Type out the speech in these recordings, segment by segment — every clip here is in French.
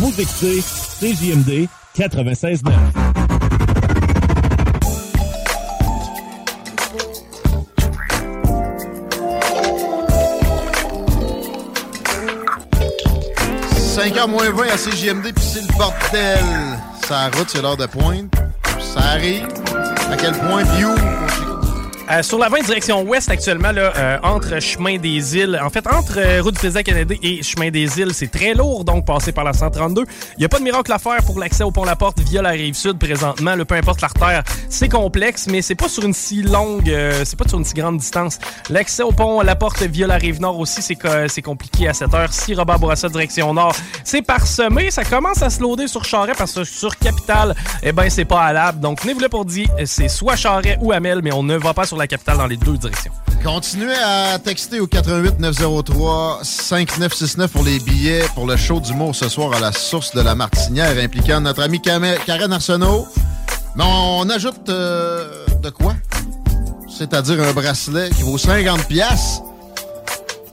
Vous CJMD 96.9. – 5h moins 20 à CJMD, puis c'est le bordel. Ça route, c'est l'heure de pointe. Ça arrive. À quel point, view, Euh, sur la 20 direction ouest actuellement, là, euh, entre Chemin des Îles, en fait, entre euh, route du président canadien et Chemin des Îles, c'est très lourd, donc passer par la 132. Il n'y a pas de miracle à faire pour l'accès au pont La Porte via la rive sud présentement. Le peu importe l'artère, c'est complexe, mais c'est pas sur une si longue, euh, c'est pas sur une si grande distance. L'accès au pont La Porte via la rive nord aussi, c'est c'est compliqué à cette heure. Si Robert Bourassa direction nord, c'est parsemé. Ça commence à se loader sur Charret parce que sur Capitale, eh ben c'est pas halable. Donc, tenez-vous là pour dire, c'est soit Charret ou Amel, mais on ne va pas sur la capitale dans les deux directions. Continuez à texter au 88 903 5969 pour les billets pour le show d'humour ce soir à la source de la Martinière impliquant notre ami Cam- Karen Arsenault. Mais on ajoute euh, de quoi? C'est-à-dire un bracelet qui vaut 50 pièces.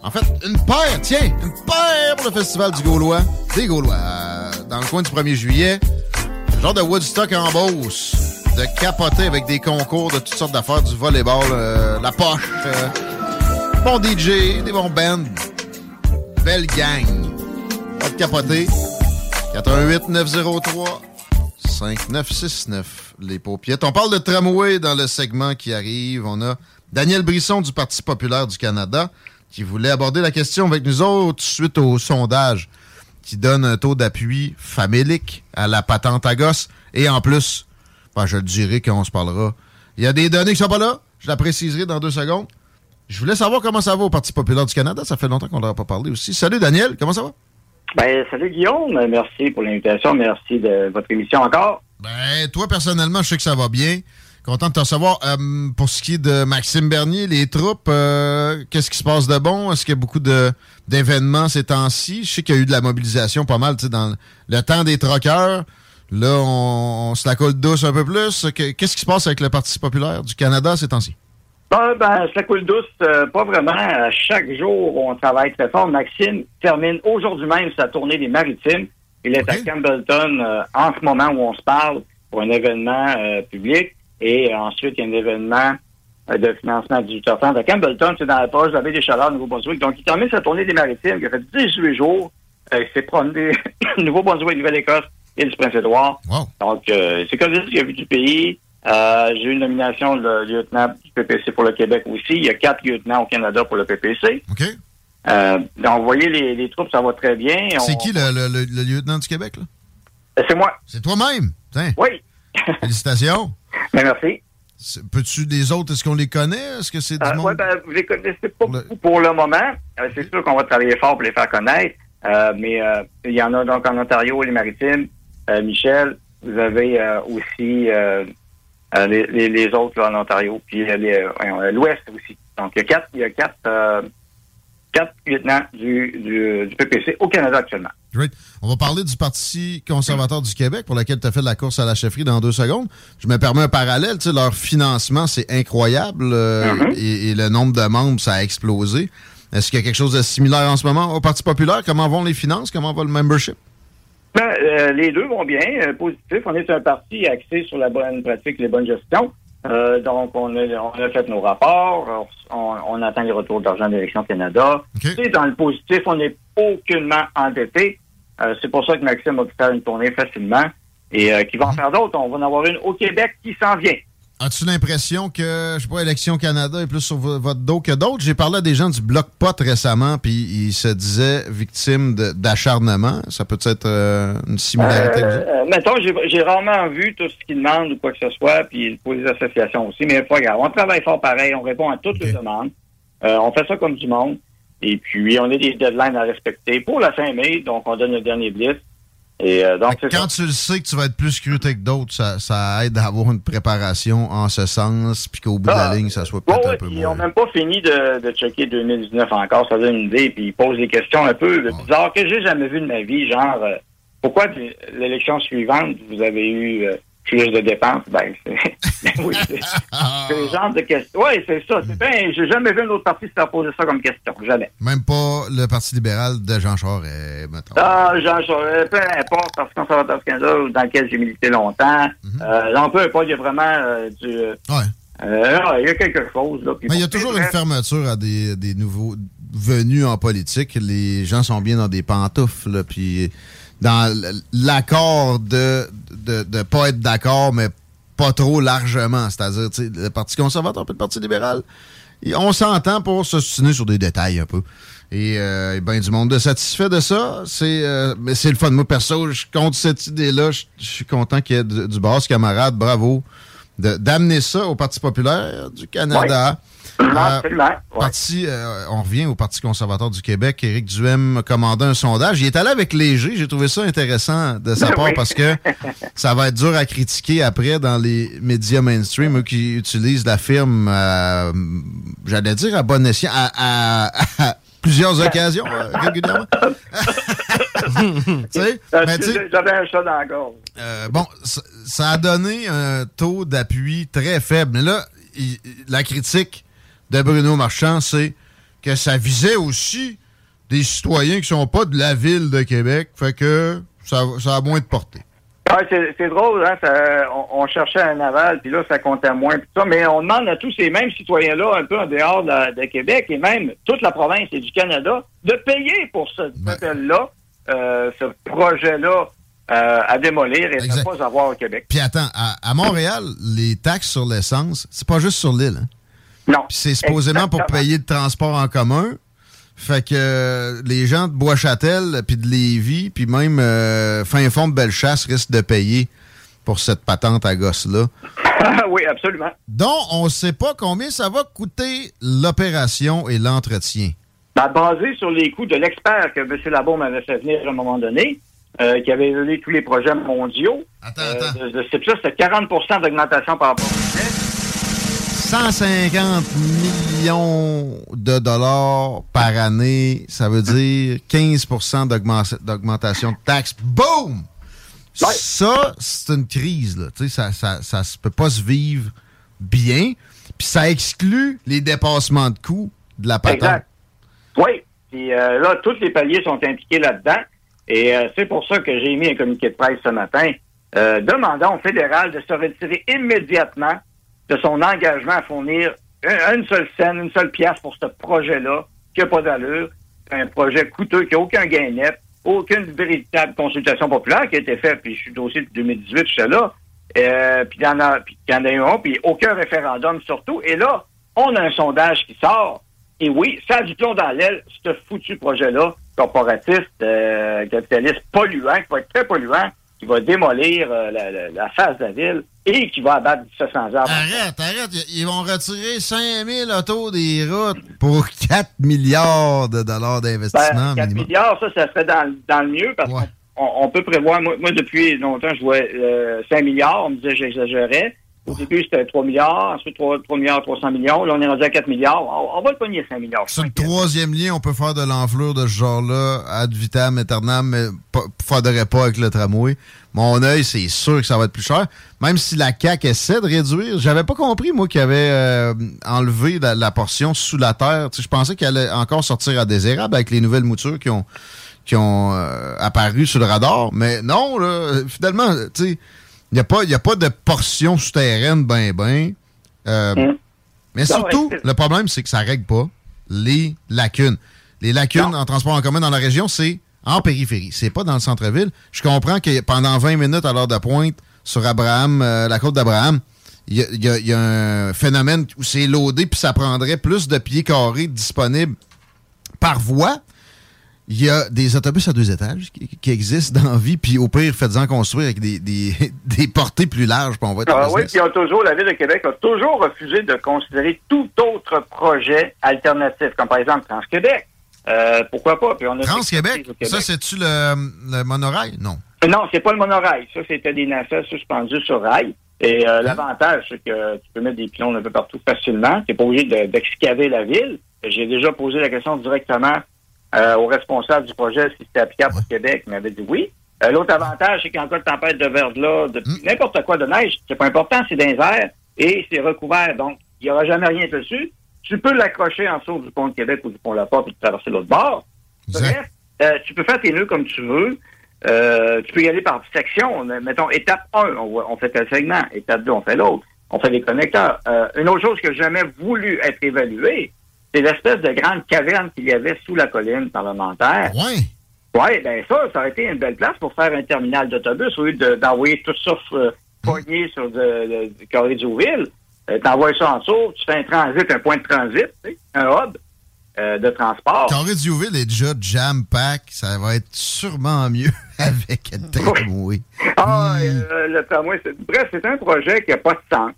En fait, une paire, tiens, une paire pour le Festival du Gaulois. Des Gaulois, euh, dans le coin du 1er juillet. Genre de Woodstock en Beauce. De capoter avec des concours de toutes sortes d'affaires, du volleyball, euh, la poche, euh, bon DJ, des bons bands. Belle gang. Pas de capoter. 88 903 5969 les paupiètes. On parle de tramway dans le segment qui arrive. On a Daniel Brisson du Parti populaire du Canada qui voulait aborder la question avec nous autres suite au sondage qui donne un taux d'appui famélique à la patente à gosse. Et en plus, ben, je le dirai quand on se parlera. Il y a des données qui sont pas là. Je la préciserai dans deux secondes. Je voulais savoir comment ça va au Parti populaire du Canada. Ça fait longtemps qu'on n'en a pas parlé aussi. Salut Daniel, comment ça va? Ben, salut Guillaume, merci pour l'invitation, merci de votre émission encore. Ben, toi, personnellement, je sais que ça va bien. Content de te recevoir. Euh, pour ce qui est de Maxime Bernier, les troupes, euh, qu'est-ce qui se passe de bon? Est-ce qu'il y a beaucoup d'événements ces temps-ci? Je sais qu'il y a eu de la mobilisation pas mal, dans le temps des troqueurs. Là, on, on se la coule douce un peu plus. Que- Qu'est-ce qui se passe avec le Parti populaire du Canada ces temps-ci? Ben, ben, ça coule douce, euh, pas vraiment. À chaque jour, on travaille très fort. Maxime termine aujourd'hui même sa tournée des maritimes. Il est à Campbellton euh, en ce moment où on se parle pour un événement euh, public. Et ensuite, il y a un événement de financement à 18h30 à Campbellton, c'est dans la poche de la baie des Chaleurs, Nouveau-Brunswick. Donc, il termine sa tournée des maritimes. Il a fait 18 jours. Il s'est promené Nouveau-Brunswick, Nouvelle-Écosse et du Prince-Édouard. Donc, euh, c'est comme ça qu'il a vu du pays. Euh, J'ai eu une nomination de lieutenant du PPC pour le Québec aussi. Il y a quatre lieutenants au Canada pour le PPC. Euh, donc, vous voyez, les, les troupes, ça va très bien. C'est On- qui le, le- le- le lieutenant du Québec? là? C'est moi. C'est toi-même? Oui. Félicitations. Ben, merci. Peux-tu des autres, est-ce qu'on les connaît? Est-ce que c'est du Euh, monde? ouais, ben, vous les connaissez pas beaucoup pour le moment. C'est sûr qu'on va travailler fort pour les faire connaître. Mais il y en a donc en Ontario, les Maritimes, Michel. Vous avez euh, aussi euh, euh, les, les, les autres là, en Ontario, puis euh, euh, euh, l'Ouest aussi. Donc il y a quatre, il y a quatre, euh, quatre lieutenants du, du, du PPC au Canada actuellement. Great. On va parler du Parti conservateur du Québec pour lequel tu as fait de la course à la chefferie dans deux secondes. Je me permets un parallèle. Tu sais, leur financement, c'est incroyable euh, et, et le nombre de membres, ça a explosé. Est-ce qu'il y a quelque chose de similaire en ce moment au Parti populaire? Comment vont les finances? Comment va le membership? Ben, euh, les deux vont bien, euh, positif. On est un parti axé sur la bonne pratique, les bonnes gestions. Euh, donc, on a, on a fait nos rapports. On, on attend les retours d'argent d'Élection Canada. OK. Et dans le positif, on n'est aucunement endetté. C'est pour ça que Maxime va faire une tournée facilement et qui va en faire d'autres. On va en avoir une au Québec qui s'en vient. As-tu l'impression que, je sais pas, Élection Canada est plus sur vo- votre dos que d'autres? J'ai parlé à des gens du Bloc Pot récemment, puis ils se disaient victimes d'acharnement. Ça peut être euh, une similarité vous? Euh, mettons, j'ai, rarement vu tout ce qu'ils demandent ou quoi que ce soit, puis pour les associations aussi, mais pas grave. On travaille fort pareil, on répond à toutes les demandes. Euh, on fait ça comme du monde. Et puis, on a des deadlines à respecter pour la fin mai, donc on donne le dernier blitz. Et euh, donc, ça. Quand tu le sais que tu vas être plus scruté que d'autres, ça, ça aide à avoir une préparation en ce sens, puis qu'au bout de la Ah, ligne, ça soit Ouais, peut-être ouais, un peu puis ils n'ont moins. même pas fini de, de checker 2019 encore, ça donne une idée, puis ils posent des questions un peu bizarres que j'ai jamais vues de ma vie, genre euh, pourquoi l'élection suivante vous avez eu euh, plus de dépenses? Ben, c'est ben oui, le genre de questions. Oui, c'est ça. C'est bien, j'ai jamais vu un autre parti se faire poser ça comme question. Jamais. Même pas le Parti libéral de Jean Charest, mettons. Ah, Jean Charest, peu importe, Parti conservateur Canada, dans lequel j'ai milité longtemps. euh, non, peu importe, il y a vraiment euh, du. euh, Ouais. euh, il y a quelque chose. Là, Mais il y a toujours une fermeture à des, des nouveaux venus en politique. Les gens sont bien dans des pantoufles, là, puis dans l'accord de, de de pas être d'accord, mais pas trop largement. C'est-à-dire, le Parti conservateur et le Parti libéral, on s'entend pour s'ostiner sur des détails un peu. Et euh, ben du monde est satisfait de ça. C'est euh, mais c'est le fun. Moi, perso, je compte cette idée-là. Je suis content qu'il y ait du, du boss, camarade. Bravo. de- D'amener ça au Parti populaire du Canada. Absolument. Ouais. Parti, euh, on revient au Parti conservateur du Québec. Éric Duhem a commandé un sondage. Il est allé avec Léger. J'ai trouvé ça intéressant de sa Ben part oui. parce que ça va être dur à critiquer après dans les médias mainstream eux qui utilisent la firme, euh, j'allais dire à bon escient, à, à- à plusieurs occasions euh, régulièrement. Euh, J'avais un chat dans la gorge. euh, bon, ça, ça a donné un taux d'appui très faible. Mais là, il- la critique de Bruno Marchand, c'est que ça visait aussi des citoyens qui sont pas de la ville de Québec. Fait que ça, ça a moins de portée. Ouais, c'est drôle, hein, ça- on, on cherchait un aval, puis là, ça comptait moins, ça, mais on demande à tous ces mêmes citoyens-là, un peu en dehors de, Québec, et même toute la province et du Canada, de payer pour ce Ben. hôtel-là, euh, ce projet-là euh, à démolir et Exact. ne pas avoir au Québec. Puis attends, à, à Montréal, les taxes sur l'essence, c'est pas juste sur l'île. hein. Non. Puis c'est supposément pour payer le transport en commun. Fait que euh, les gens de Bois-Châtel, puis de Lévis, puis même euh, fin fond de Bellechasse risquent de payer pour cette patente à gosse-là. oui, absolument. dont on ne sait pas combien ça va coûter l'opération et l'entretien. Ben, basé sur les coûts de l'expert que M. Labaume avait fait venir à un moment donné, euh, qui avait évalué tous les projets mondiaux, Attends, euh, attends. de, de ce type-là, c'était 40% d'augmentation par rapport au budget. 150 millions de dollars par année, ça veut dire 15 d'augmen- d'augmentation de taxes. Boom! Ouais. Ça, c'est une crise. Là. Ça, ça, ça se peut pas se vivre bien. Puis ça exclut les dépassements de coûts de la patente. Exact. Oui. Puis euh, là, tous les paliers sont impliqués là-dedans. Et euh, c'est pour ça que j'ai mis un communiqué de presse ce matin euh, demandant au fédéral de se retirer immédiatement de son engagement à fournir un- une seule scène, une seule pièce pour ce projet-là, qui n'a pas d'allure. Un projet coûteux qui n'a aucun gain net, aucune véritable consultation populaire qui a été faite, puis je suis dossier de 2018, je suis là. Euh, puis il y en a, puis y en a eu un, puis aucun référendum surtout. Et là, on a un sondage qui sort. Et oui, ça a du plomb dans l'aile, ce foutu projet-là, corporatiste, euh, capitaliste, polluant, qui va être très polluant, qui va démolir euh, la, la- la face de la ville et qui va abattre 1700 arbres. Arrête, arrête. Ils vont retirer 5000 autos des routes pour 4 milliards de dollars d'investissement Ben, 4 minimum. milliards, ça, ça serait dans, dans le mieux parce Ouais. qu'on on peut prévoir. Moi, moi, depuis longtemps, je vois euh, 5 milliards. On me disait que j'exagérais. Au début, c'était 3 milliards, ensuite 3, 3 milliards 300 millions. Là, on est rendu à 4 milliards. On, va le pogner 5 milliards. Sur le troisième lien, on peut faire de l'enflure de ce genre-là, ad vitam aeternam, mais faudrait pas avec le tramway. Mon œil, c'est sûr que ça va être plus cher. Même si la CAQ essaie de réduire, j'avais pas compris, moi, qu'il avait euh, enlevé la, portion sous la terre. Je pensais qu'elle allait encore sortir à des érables avec les nouvelles moutures qui ont qui ont euh, apparu sur le radar. Mais non, là, finalement, tu sais, il n'y a, pas- y a pas de portion souterraine ben ben. Euh, Hum. Mais surtout, le problème, c'est que ça règle pas les lacunes. Les lacunes en transport en commun dans la région, c'est en périphérie. C'est pas dans le centre-ville. Je comprends que pendant 20 minutes à l'heure de pointe, sur Abraham, euh, la côte d'Abraham, il y y a un phénomène où c'est loadé, puis ça prendrait plus de pieds carrés disponibles par voie. Il y a des autobus à deux étages qui, qui existent dans la vie, puis au pire, faites-en construire avec des, des, des portées plus larges, puis on va être Ah oui, puis toujours, la Ville de Québec a toujours refusé de considérer tout autre projet alternatif, comme par exemple Trans-Québec. Euh, pourquoi pas? Puis on a Trans-Québec, ça, c'est-tu le, le monorail? Non. Non, c'est pas le monorail. Ça, c'était des nacelles suspendues sur rail. Et Hein? euh, l'avantage, c'est que tu peux mettre des pylônes un peu partout facilement. Tu n'es pas obligé de- d'excaver la ville. J'ai déjà posé la question directement euh, au responsable du projet si c'était applicable Ouais. au Québec. Il m'avait dit oui. Euh, L'autre avantage, c'est qu'en cas de tempête de verglas, de Hmm. n'importe quoi de neige, c'est pas important, c'est dans les airs et c'est recouvert. Donc, il n'y aura jamais rien dessus. Tu peux l'accrocher en dessous du pont de Québec ou du pont La Porte et traverser l'autre bord. Bref, euh, tu peux faire tes nœuds comme tu veux. Euh, tu peux y aller par section. Mettons, étape 1, on, voit- on fait tel segment. Étape 2, on fait l'autre. On fait les connecteurs. Euh, une autre chose que j'ai jamais voulu être évaluée, c'est l'espèce de grande caverne qu'il y avait sous la colline parlementaire. Ouais. Oui, ben ça, ça aurait été une belle place pour faire un terminal d'autobus au lieu de- d'envoyer tout ça euh, pogné sur le, le, carré d'Ouville. Euh, T'envoies ça en dessous, tu fais un transit, un point de transit, un hub euh, de transport. Carré Diouville est déjà jam-pack. Ça va être sûrement mieux avec le tramway. Ah, Hmm. euh, le tramway, c'est- bref, c'est un projet qui n'a pas de sens.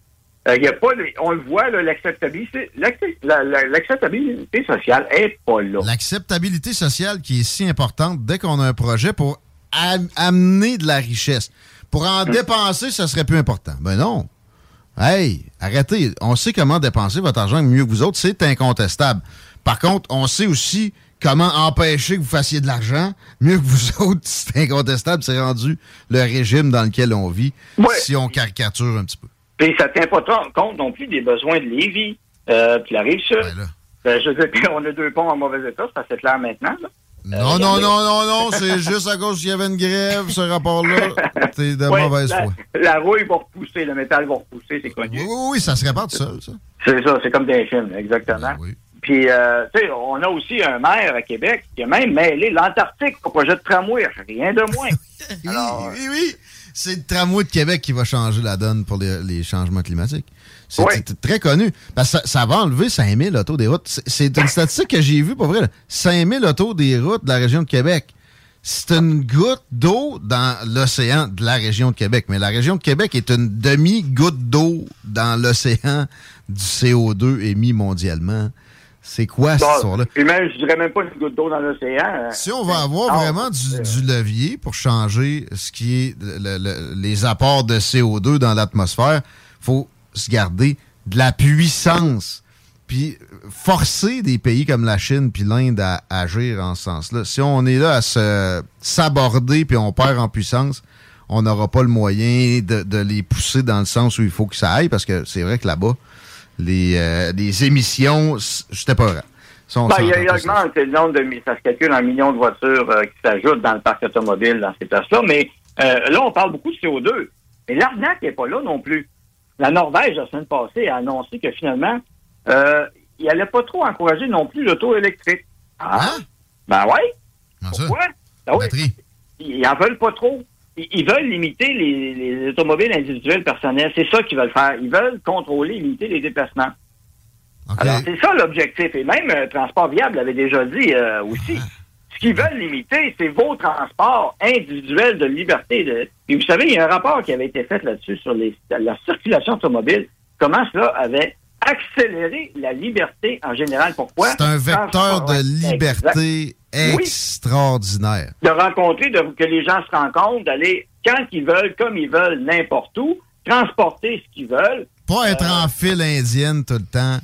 Euh, y a pas on le voit, l'acceptabilité, l'accept- la- la- l'acceptabilité sociale est pas là. L'acceptabilité sociale qui est si importante dès qu'on a un projet pour am- amener de la richesse. Pour en Hmm. dépenser, ça serait plus important. Ben non. Hey, arrêtez. On sait comment dépenser votre argent mieux que vous autres. C'est incontestable. Par contre, on sait aussi comment empêcher que vous fassiez de l'argent mieux que vous autres. C'est incontestable. C'est rendu le régime dans lequel on vit. Ouais. Si on caricature un petit peu. Puis ça tient pas compte non plus des besoins de Lévis, euh, puis la rive sud. Ben je veux dire, on a deux ponts en mauvais état, ça c'est clair maintenant. là. Non, non, non, non, non, c'est juste à cause qu'il y avait une grève, ce rapport-là. T'es de Ouais, mauvaise la, foi. la rouille va repousser, le métal va repousser, c'est Oui, connu. oui, oui, ça se répare tout seul, ça. C'est ça, c'est comme des films, exactement. Ben oui. Puis, euh, tu sais, on a aussi un maire à Québec qui a même mêlé l'Antarctique au projet de tramway, rien de moins. Oui, Alors, oui, oui. C'est le tramway de Québec qui va changer la donne pour les, les changements climatiques. C'est Oui. très connu. Parce que ça, ça va enlever 5000 autos des routes. C'est- une statistique que j'ai vue, pour vrai. là. 5000 autos des routes de la région de Québec. C'est une goutte d'eau dans l'océan de la région de Québec. Mais la région de Québec est une demi-goutte d'eau dans l'océan du CO2 émis mondialement. C'est quoi cette bon, histoire-là? puis même, je dirais même pas une goutte d'eau dans l'océan. euh, Si on va avoir Ah, vraiment du, du levier pour changer ce qui est le- le- les apports de CO2 dans l'atmosphère, faut se garder de la puissance. Puis forcer des pays comme la Chine puis l'Inde à, agir en ce sens-là. Si on est là à se s'aborder puis on perd en puissance, on n'aura pas le moyen de, de les pousser dans le sens où il faut que ça aille parce que c'est vrai que là-bas, les, euh, les émissions, c- j'étais pas vrai. Ça, Ben, il, il augmente le nombre de ça se calcule en millions de voitures euh, qui s'ajoutent dans le parc automobile dans ces places-là. Mais euh, là, on parle beaucoup de CO2. Mais l'arnaque n'est pas là non plus. La Norvège, la semaine passée, a annoncé que finalement, euh, il n'allait pas trop encourager non plus l'auto électrique. Ah, Hein? ben? Pourquoi? Ben oui. Ils en veulent pas trop. Ils veulent limiter les, les automobiles individuelles personnelles. C'est ça qu'ils veulent faire. Ils veulent contrôler, limiter les déplacements. Alors, c'est ça l'objectif. Et même euh, Transport Viable l'avait déjà dit euh, aussi. Ah. Ce qu'ils veulent limiter, c'est vos transports individuels de liberté. De... Et vous savez, il y a un rapport qui avait été fait là-dessus sur les- la circulation automobile. Comment cela avait accéléré la liberté en général? Pourquoi? C'est un vecteur de Exact. Oui. extraordinaire. De rencontrer, de, que les gens se rencontrent, d'aller quand ils veulent, comme ils veulent, n'importe où, transporter ce qu'ils veulent. Pas être Euh. en file indienne tout le temps.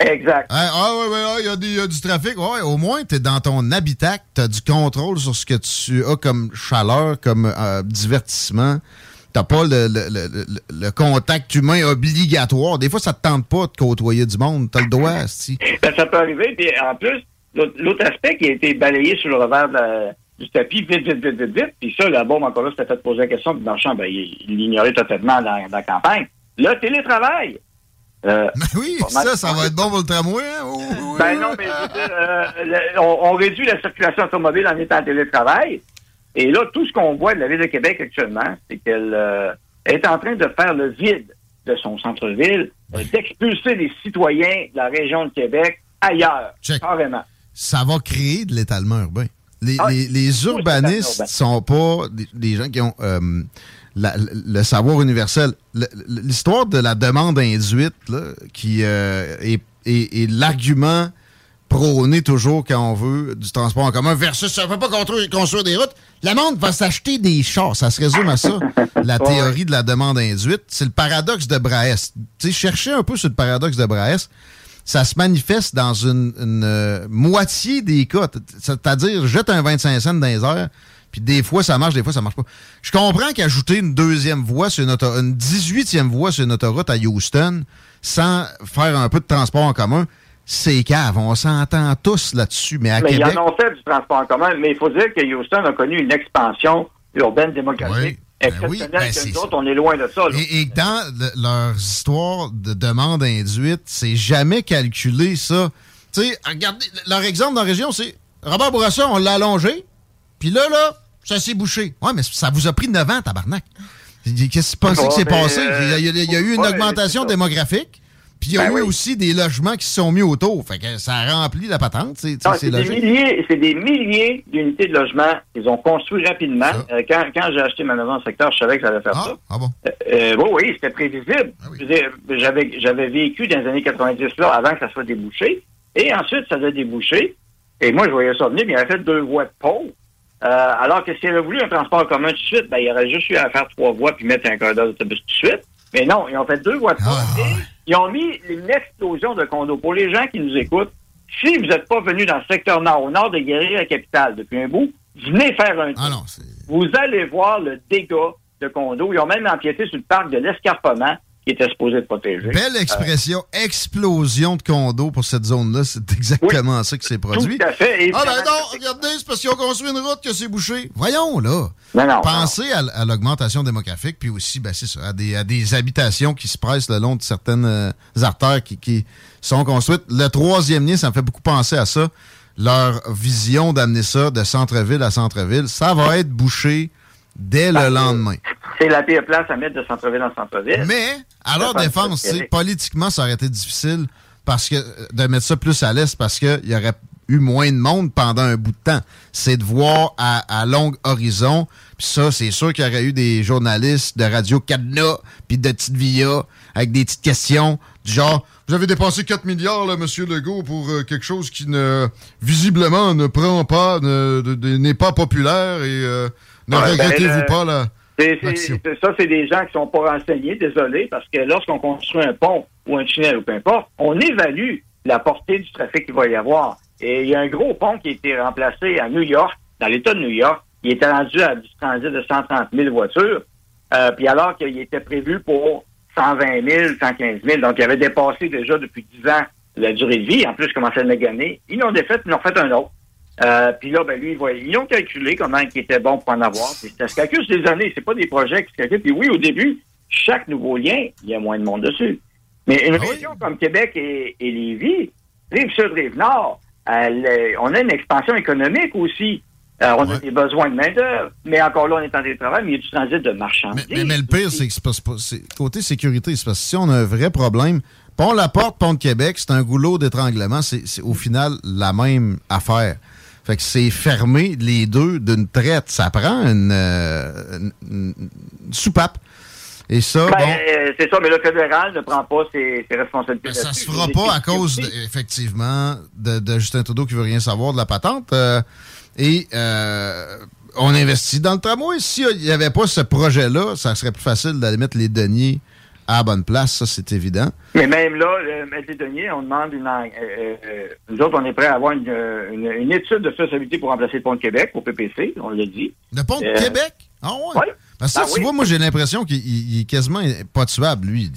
Exact. Hein, ah ouais, ouais, il y y, a du trafic. Ouais, au moins, tu es dans ton habitacle, tu as du contrôle sur ce que tu as comme chaleur, comme euh, divertissement. T'as pas le, le- le- le- le contact humain obligatoire. Des fois, ça te tente pas de côtoyer du monde. T'as le droit, si. Ben, ça peut arriver. Puis en plus, l'autre aspect qui a été balayé sur le revers de la- du tapis, vite, vite, vite, vite, vite. Puis ça, la bombe, encore là, c'était fait poser la question. Puis marchand, ben, il l'ignorait totalement dans, dans la campagne. Le télétravail. Euh, ben oui, ça, ça va être bon pour le tramway. Hein? ben non, mais euh, on, réduit la circulation automobile en étant en télétravail. Et là, tout ce qu'on voit de la Ville de Québec actuellement, c'est qu'elle euh, est en train de faire le vide de son centre-ville, d'expulser les citoyens de la région de Québec ailleurs, carrément. Ça va créer de l'étalement urbain. Les, ah, urbanistes ne sont pas des, gens qui ont le savoir universel. L'histoire de la demande induite, qui euh, est, l'argument prôné toujours quand on veut du transport en commun versus ça ne peut pas construire, des routes. Le monde va s'acheter des chars. Ça se résume à ça, la théorie de la demande induite. C'est le paradoxe de Braès. Tu sais, cherchez un peu sur le paradoxe de Braès. Ça se manifeste dans une, euh, moitié des cas. C'est-à-dire, jette un 25 cents dans les airs, puis des fois, ça marche, des fois, ça marche pas. Je comprends qu'ajouter une deuxième voie sur une autoroute, une 18e voie sur une autoroute à Houston, sans faire un peu de transport en commun, c'est cave. On s'entend tous là-dessus. Mais à mais Québec... ils en ont fait du transport en commun, mais il faut dire que Houston a connu une expansion urbaine démocratique. Ben exceptionnelle ben que nous autres, on est loin de ça. Et, dans leurs histoires de demande induite, c'est jamais calculé ça. Tu sais, regardez, leur exemple dans la région, c'est Robert Bourassa, on l'a allongé, puis là, là, ça s'est bouché. Ouais, mais ça vous a pris 9 ans, tabarnak. Qu'est-ce que tu qui s'est passé? il, y a, eu une augmentation démographique. Puis il y a ben eu aussi des logements qui se sont mis autour. Fait que ça a rempli la patente. C'est des milliers, des milliers d'unités de logements qu'ils ont construit rapidement. Euh, quand, j'ai acheté ma maison le secteur, je savais que ça allait faire ah, ça. Ah bon? Euh, euh, oui, oui, c'était prévisible. Ah j'avais vécu dans les années 90 là avant que ça soit débouché. Et ensuite, ça a débouché. Et moi, je voyais ça venir, mais il avait fait deux voies de pôle. Euh, alors que s'il avait voulu un transport commun tout de suite, ben, il aurait juste eu à faire trois voies puis mettre un corridor d'autobus tout de suite. Mais non, ils ont fait deux voies de ah. Ils ont mis une explosion de condos. Pour les gens qui nous écoutent, si vous n'êtes pas venu dans le secteur nord, au nord de Guérir-la-Capitale depuis un bout, venez faire un ah non, Vous allez voir le dégât de condos. Ils ont même empiété sur le parc de l'Escarpement qui était supposé de protéger. Belle expression, explosion de condos pour cette zone-là. C'est exactement ça qui s'est produit. Tout à fait. ah ben non, regardez, c'est parce qu'ils ont construit une route que c'est bouché. Voyons, là. Non, Pensez à, l'augmentation démographique, puis aussi, ben c'est ça, à des, à des, habitations qui se pressent le long de certaines euh, artères qui, qui, sont construites. Le troisième lien, ça me fait beaucoup penser à ça. Leur vision d'amener ça de centre-ville à centre-ville, ça va être bouché dès le lendemain. C'est la pire place à mettre de centre-ville en centre-ville. Mais, à leur défense, politiquement, ça aurait été difficile parce que de mettre ça plus à l'est parce qu'il y aurait eu moins de monde pendant un bout de temps. C'est de voir à, long horizon. Puis ça, c'est sûr qu'il y aurait eu des journalistes de Radio Cadena puis de Petite Via avec des petites questions du genre vous avez dépensé 4 milliards, là, Monsieur Legault, pour euh, quelque chose qui ne visiblement ne prend pas, n'est pas populaire et euh, ne regrettez-vous ben, pas là? Ça, c'est des gens qui sont pas renseignés, désolé, parce que lorsqu'on construit un pont ou un tunnel ou peu importe, on évalue la portée du trafic qu'il va y avoir. Et il y a un gros pont qui a été remplacé à New York, dans l'État de New York. Il était rendu à du transit de 130 000 voitures. Euh, puis alors qu'il était prévu pour 120 000, 115 000. Donc, il avait dépassé déjà depuis 10 ans la durée de vie. En plus, je commençais à le gagner. Ils l'ont défait, ils l'ont fait un autre. Euh, puis là, ben lui, ils ont calculé comment il était bon pour en avoir. ça se calcule sur des années, c'est pas des projets qui se calculent. Puis oui, au début, chaque nouveau lien, il y a moins de monde dessus. Mais une ah région comme Québec et, et Lévis, Rive-Sud, Rive-Nord, on a une expansion économique aussi. Euh, on a des besoins de main-d'œuvre. Mais encore là, on est en télétravail, mais il y a du transit de marchandises. Mais, mais, le pire, c'est que c'est côté sécurité, c'est parce que si on a un vrai problème, Pont La Porte, Pont de Québec, c'est un goulot d'étranglement, c'est au final la même affaire. Fait que c'est fermé les deux d'une traite. Ça prend une, euh, soupape. Et ça, ben, euh, c'est ça, mais le fédéral ne prend pas ses, responsabilités. Ben, ça se fera pas à cause, effectivement, de, Justin Trudeau qui veut rien savoir de la patente. Euh, et on investit dans le tramway. S'il n'y avait pas ce projet-là, ça serait plus facile d'aller mettre les deniers à la bonne place, ça c'est évident. Mais même là, le maître deniers, on demande une. Euh, euh, nous autres, on est prêt à avoir une, une, étude de faisabilité pour remplacer le pont de Québec au PPC, on l'a dit. Le pont de euh, Québec? Ah ouais? Oui. Parce que ça, ah tu vois, moi j'ai l'impression qu'il est quasiment pas tuable, lui.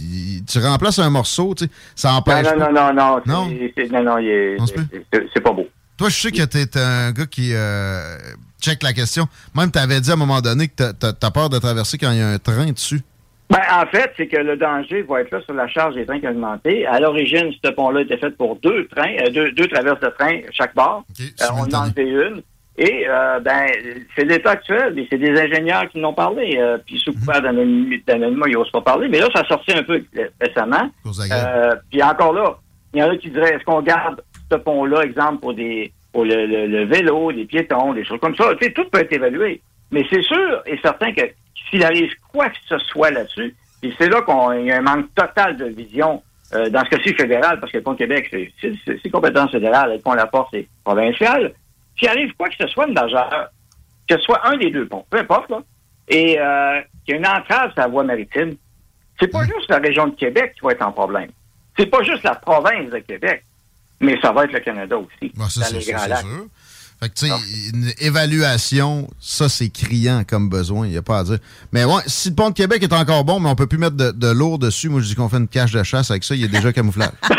tu remplaces un morceau, tu sais, ça empêche. Non, non, non, non, non. Non, non, c'est pas beau. Toi, je sais que t'es un gars qui check la question. Même, tu avais dit à un moment donné que t'as as peur de traverser quand il y a un train dessus. Ben, en fait, c'est que le danger va être là sur la charge des trains qui a augmenté. À l'origine, ce pont-là était fait pour deux trains, euh, deux, deux traverses de train chaque bord. Euh, on en enlevé une. Et euh, ben, c'est l'état actuel. Et c'est des ingénieurs qui l'ont parlé. Puis sous couvert d'anonymat, d'anonymat, ils n'osent pas parler. Mais là, ça a sorti un peu récemment. Puis encore là, il y en a qui diraient, est-ce qu'on garde ce pont-là, exemple, pour des pour le, le- le vélo, les piétons, des choses comme ça? Tu sais, tout peut être évalué. Mais c'est sûr et certain que s'il arrive quoi que ce soit là-dessus, et c'est là qu'il y a un manque total de vision euh, dans ce cas-ci fédéral, parce que le pont Québec, c'est- compétence fédérale, et le pont La Porte, c'est provincial. S'il arrive quoi que ce soit de majeur, que ce soit un des deux ponts, peu importe, là, et euh, qu'il y a une entrave sur la voie maritime, c'est pas juste la région de Québec qui va être en problème. C'est pas juste la province de Québec, mais ça va être le Canada aussi. Bon, ça, dans c'est les ça, Grands c'est Lacs. sûr. Fait que, tu sais, une évaluation, ça, c'est criant comme besoin. Il n'y a pas à dire. Mais ouais, si le pont de Québec est encore bon, mais on peut plus mettre de, de lourd dessus, moi, je dis qu'on fait une cache de chasse avec ça, il est déjà camouflage.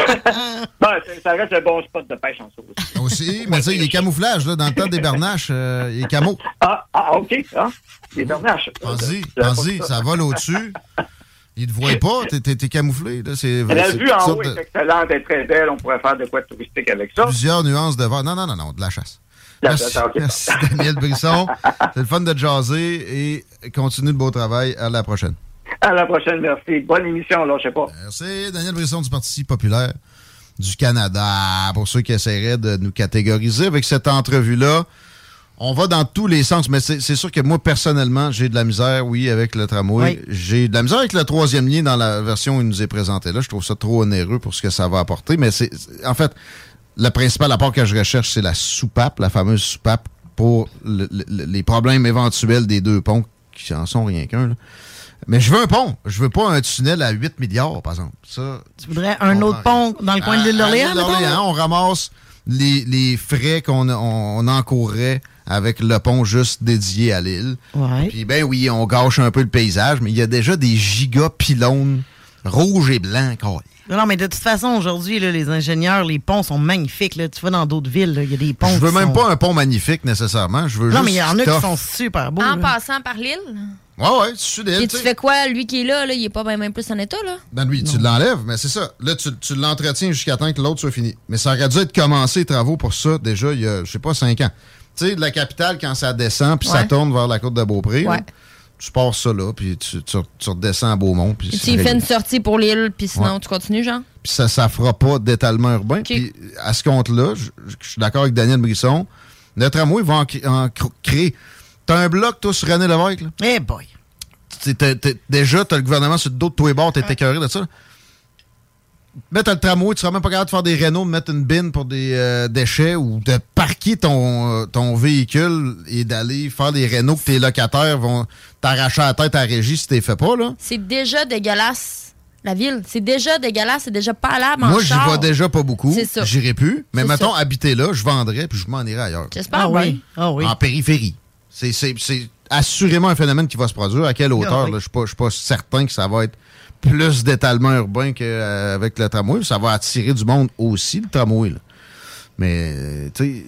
Bon, ça- reste un bon spot de pêche en sauce. Aussi, mais tu sais, il est camouflage, là. Dans le temps des bernaches, euh, il est camo. Ah, ah, OK. Ah, les bernaches. Pas pense-y, ça. ça vole au-dessus. Il te voit pas, t'es- camouflé. Là. C'est, La vue en haut sortes est de- excellente, elle est très belle. On pourrait faire de quoi de touristique avec ça. plusieurs nuances de vert. Non, non, non, non, de la chasse. Merci, Daniel Brisson. C'est le fun de jaser et continue le beau travail. À la prochaine. À la prochaine, merci. Bonne émission, là, je sais pas. Merci, Daniel Brisson du Parti populaire du Canada. Pour ceux qui essaieraient de nous catégoriser avec cette entrevue-là, on va dans tous les sens, mais c'est sûr que moi, personnellement, j'ai de la misère, oui, avec le tramway. Oui. J'ai de la misère avec le troisième lien dans la version où il nous est présenté là. Je trouve ça trop onéreux pour ce que ça va apporter. Mais c'est- en fait, le principal apport que je recherche, c'est la soupape, la fameuse soupape pour le- le- les problèmes éventuels des deux ponts qui en sont rien qu'un. Mais je veux un pont. Je veux pas un tunnel à 8 milliards, par exemple. Ça, Tu voudrais un autre pont dans le coin de l'île à- d'Orléans, l'île mettons, d'Orléans, là? on ramasse les, les frais qu'on on, on encourrait avec le pont juste dédié à l'île. Ouais. Puis ben oui, on gâche un peu le paysage, mais il y a déjà des giga rouges et blancs. câlisse. Non, mais de toute façon, aujourd'hui, les ingénieurs, les ponts sont magnifiques. Là. Tu vas dans d'autres villes, il y a des ponts. Je veux qui même sont- pas un pont magnifique nécessairement. Je veux Non, juste mais il y en a qui sont super beaux. En là. passant par l'île? Ouais, ouais, tu suis d'île, Et tu fais quoi? Lui qui est là, là il est pas même plus en état, là? Ben oui, tu l'enlèves, mais c'est ça. Là, tu, tu l'entretiens jusqu'à temps que l'autre soit fini. Mais ça aurait dû être commencé, les travaux, pour ça, déjà, il y a, je sais pas, cinq ans. Tu sais, de la capitale, quand ça descend, puis ça tourne vers la côte de Beaupré, là, Ouais. Tu pars ça là, puis tu, tu, tu redescends à Beaumont, puis tu y fais une sortie pour l'île, puis sinon Ouais. tu continues, genre? Puis ça, ça fera pas d'étalement urbain. Puis à ce compte-là, je je suis d'accord avec Daniel Brisson, le tramway va en, en cr- créer. T'as un bloc, toi, sur René Lévesque, là? Eh boy. T'sais, t'as- t'as- déjà, t'as le gouvernement sur le dos de tous les bords, t'es écœuré de ça. Mettre le tramway, tu seras même pas capable de faire des rénaux, de mettre une bine pour des euh, déchets ou de parquer ton, euh, ton véhicule et d'aller faire des rénaux que tes locataires vont t'arracher la tête à la régie si t'es fait pas, là. C'est déjà dégueulasse, la ville. C'est déjà dégueulasse, c'est déjà pas là, Moi, j'y vais déjà pas beaucoup. C'est ça. J'irai plus. Mais mettons, ça. habiter là, je vendrais puis je m'en irais ailleurs. J'espère Ah oui. Ah oui. En périphérie. C'est- C'est c'est assurément un phénomène qui va se produire. À quelle hauteur? Ah oui. là, Je suis pas, je suis pas certain que ça va être plus d'étalement urbain qu'avec le tramway. Ça va attirer du monde aussi, le tramway. là. Mais, euh, tu sais,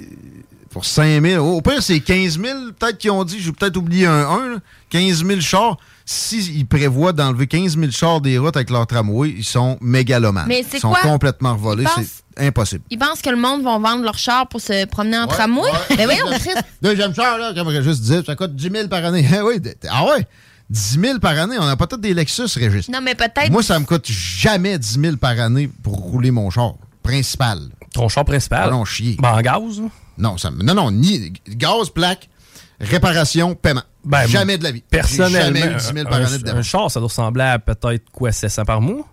pour 5 000, au pire, c'est 15 000, peut-être qu'ils ont dit, j'ai peut-être oublié un 1, là, 15 000 chars. S'ils prévoient d'enlever 15 000 chars des routes avec leur tramway, ils sont mégalomanes. Mais c'est Ils sont quoi? complètement pensent- C'est impossible. Ils pensent que le monde va vendre leur char pour se promener en Ouais, tramway? ouais. Mais voyons, Chris. Deuxième char, là, juste dire, ça coûte 10 000 par année. Ah oui, d- ah ouais, 10 000 par année. On n'a pas tous des Lexus, Régis. Non, mais peut-être. Moi, ça me coûte jamais 10 000 par année pour rouler mon char principal. Ton char principal? Non, chier. Ben, en gaz. Non, ça, me- non, non, ni gaz, plaque, réparation, paiement. Ben, jamais de la vie. Personnellement, Jamais eu 10 000 par un, année de un dépenses. char, ça doit ressembler à peut-être quoi, 700 par mois?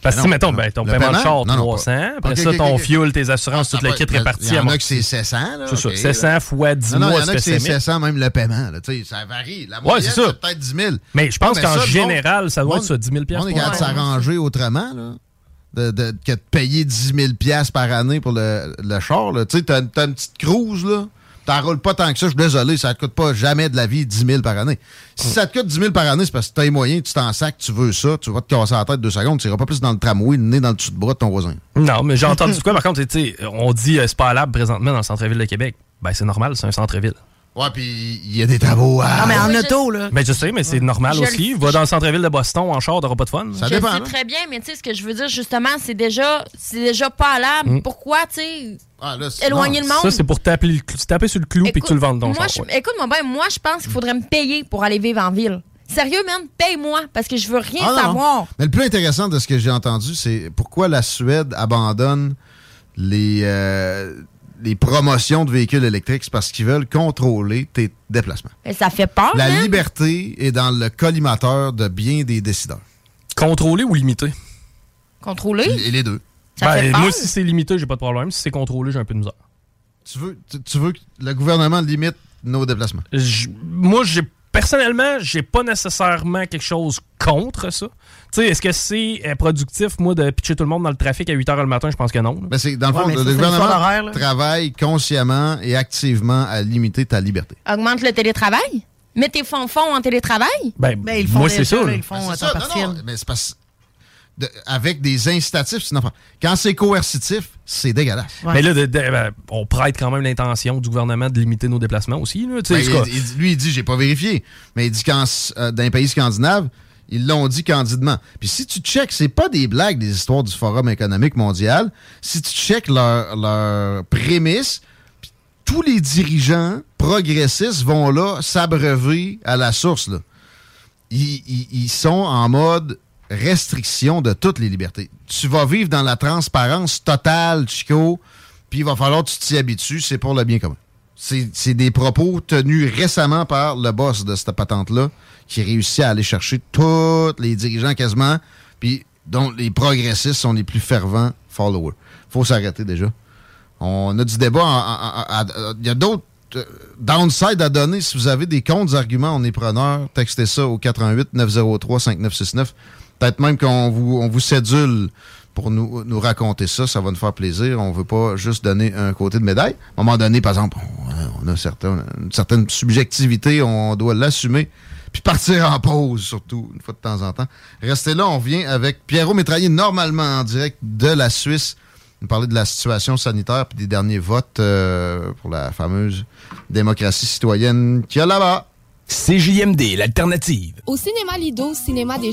Parce que, Ben si, mettons, ben, ton paiement de char, Non, non, 300. pas. Après ça, ton fuel, tes assurances, Ah, le kit réparti Il y en a que c'est 700, là. C'est ça, ok, 700 fois 10 Non, non, il mois, y en a que c'est 7 000. 700, même le paiement. Ça varie. La moyenne, c'est peut-être 10 000. Mais je pense qu'en général, ça doit être ça, 10 000 On est capable de s'arranger autrement, là. De, de- que de payer 10 000 par année pour le, le char. Tu sais, t'as, t'as une petite cruise, là. T'en roules pas tant que ça. Je suis désolé, ça te coûte pas jamais de la vie 10 000 par année. Si ça te coûte 10 000 par année, c'est parce que t'as les moyens, tu t'en sacs, tu veux ça, tu vas te casser la tête deux secondes, tu iras pas plus dans le tramway, le nez dans le dessous de bras de ton voisin. Non, mais j'ai entendu quoi, par contre, on dit euh, c'est pas présentement dans le centre-ville de Québec. Ben, c'est normal, c'est un centre-ville. Ouais, puis il y a des travaux à. Non, mais en Ouais, auto, là. Ben, je sais, mais c'est normal Je aussi. le- Va dans le centre-ville de Boston en char, t'auras pas de fun. Ça je dépend. sais hein. très bien, mais tu sais, ce que je veux dire, justement, c'est déjà, c'est déjà pas allable. Mm. Pourquoi, tu sais, Ah, là, éloigner non, le monde? Ça, c'est pour taper, le clou- taper sur le clou et que tu le vendes ton moi, char. je- ouais. Écoute-moi bien, moi, je pense qu'il faudrait me payer pour aller vivre en ville. Sérieux, man, paye-moi, parce que je veux rien Ah, non, non. savoir. Mais le plus intéressant de ce que j'ai entendu, c'est pourquoi la Suède abandonne les, euh, les promotions de véhicules électriques. C'est parce qu'ils veulent contrôler tes déplacements. Ça fait peur, La man. liberté est dans le collimateur de bien des décideurs. Contrôlé ou limité? Contrôler? Et les deux. Ça fait Ben, peur. moi, si c'est limité, j'ai pas de problème. Si c'est contrôlé, j'ai un peu de misère. Tu veux, tu, tu veux que le gouvernement limite nos déplacements? J- moi, j'ai personnellement, j'ai pas nécessairement quelque chose contre ça. Tu sais, est-ce que c'est euh, productif, moi, de pitcher tout le monde dans le trafic à 8 h le matin? Je pense que non. Ben, c'est, dans le Ouais, fond, le gouvernement travaille consciemment et activement à limiter ta liberté. Augmente le télétravail? Mets tes fonds fonds en télétravail? Ben, Ben, ils le font moi, c'est ça. ils font Ben, à c'est temps ça. Non, partiel. non, mais c'est parce de- avec des incitatifs, affaire. Quand c'est coercitif, c'est dégueulasse. Ouais. Mais là, de- de- ben, on prête quand même l'intention du gouvernement de limiter nos déplacements aussi. Là, tu sais, Ben, il- il- lui, il dit, j'ai pas vérifié, mais il dit qu'en euh, dans les pays scandinaves, ils l'ont dit candidement. Puis si tu checkes, c'est pas des blagues des histoires du Forum économique mondial. Si tu checkes leur, leur prémisse, tous les dirigeants progressistes vont là s'abreuver à la source. Là. Ils, ils- ils sont en mode restriction de toutes les libertés. Tu vas vivre dans la transparence totale, Chico, puis il va falloir que tu t'y habitues. C'est pour le bien commun. C'est des propos tenus récemment par le boss de cette patente-là, qui réussit à aller chercher tous les dirigeants quasiment, puis dont les progressistes sont les plus fervents followers. faut s'arrêter déjà. On a du débat. Il y a d'autres euh, downside à donner. Si vous avez des contre arguments, on est preneur. Textez ça au 88 903 5969. Peut-être même qu'on vous, on vous sédule pour nous, nous raconter ça. Ça va nous faire plaisir. On veut pas juste donner un côté de médaille. À un moment donné, par exemple, on, a certain- une certaine subjectivité. On doit l'assumer. Puis partir en pause, surtout, une fois de temps en temps. Restez là, on vient avec Pierrot Métraillé, normalement en direct de la Suisse nous parler de la situation sanitaire puis des derniers votes euh, pour la fameuse démocratie citoyenne qu'il y a là-bas. CJMD, l'alternative. Au cinéma Lido, cinéma des.